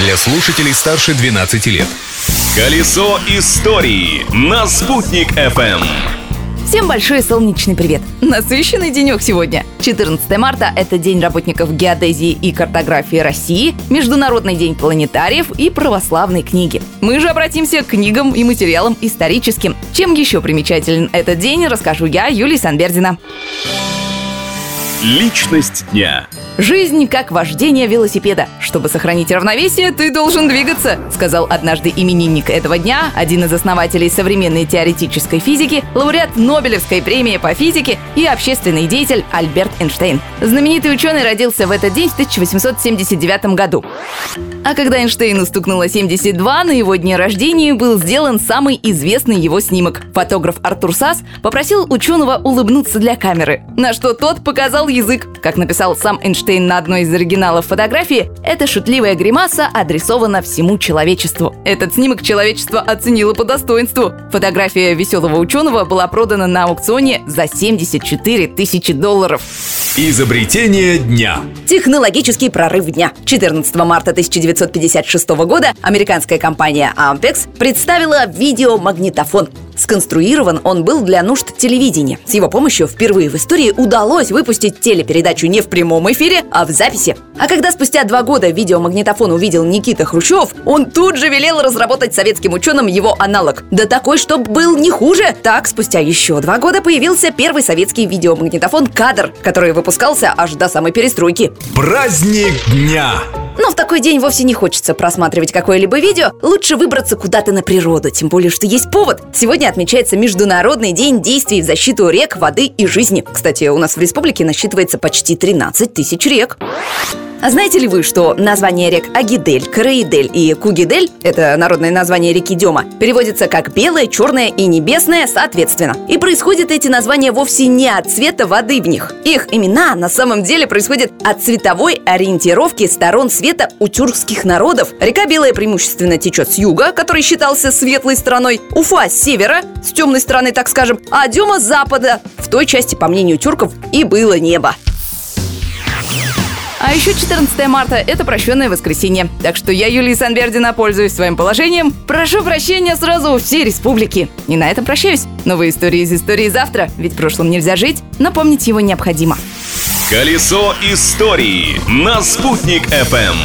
для слушателей старше 12 лет. Колесо истории на «Спутник FM. Всем большой солнечный привет! Насыщенный денек сегодня. 14 марта – это День работников геодезии и картографии России, Международный день планетариев и православной книги. Мы же обратимся к книгам и материалам историческим. Чем еще примечателен этот день, расскажу я, Юлия Санбердина. Личность дня. Жизнь как вождение велосипеда. Чтобы сохранить равновесие, ты должен двигаться, сказал однажды именинник этого дня, один из основателей современной теоретической физики, лауреат Нобелевской премии по физике и общественный деятель Альберт Эйнштейн. Знаменитый ученый родился в этот день в 1879 году. А когда Эйнштейну стукнуло 72, на его дне рождения был сделан самый известный его снимок. Фотограф Артур Сас попросил ученого улыбнуться для камеры, на что тот показал язык. Как написал сам Эйнштейн на одной из оригиналов фотографии, эта шутливая гримаса адресована всему человечеству. Этот снимок человечество оценило по достоинству. Фотография веселого ученого была продана на аукционе за 74 тысячи долларов. Изобретение дня. Технологический прорыв дня. 14 марта 1956 года американская компания Ampex представила видеомагнитофон. Сконструирован он был для нужд телевидения. С его помощью впервые в истории удалось выпустить телепередачу не в прямом эфире, а в записи. А когда спустя два года видеомагнитофон увидел Никита Хрущев, он тут же велел разработать советским ученым его аналог. Да такой, чтоб был не хуже. Так, спустя еще два года появился первый советский видеомагнитофон «Кадр», который выпускался аж до самой перестройки. Праздник дня. Но в такой день вовсе не хочется просматривать какое-либо видео. Лучше выбраться куда-то на природу, тем более, что есть повод. Сегодня отмечается Международный день действий в защиту рек, воды и жизни. Кстати, у нас в республике насчитывается почти 13 тысяч рек. А знаете ли вы, что название рек Агидель, Караидель и Кугидель – это народное название реки Дема – переводится как белое, черное и небесное соответственно. И происходят эти названия вовсе не от цвета воды в них. Их имена на самом деле происходят от цветовой ориентировки сторон света у тюркских народов. Река Белая преимущественно течет с юга, который считался светлой стороной, Уфа с севера, с темной стороны, так скажем, а Дема с запада. В той части, по мнению тюрков, и было небо. А еще 14 марта – это прощенное воскресенье. Так что я, Юлия Санбердина, пользуюсь своим положением. Прошу прощения сразу у всей республики. И на этом прощаюсь. Новые истории из истории завтра, ведь в прошлом нельзя жить, но помнить его необходимо. Колесо истории на «Спутник FM.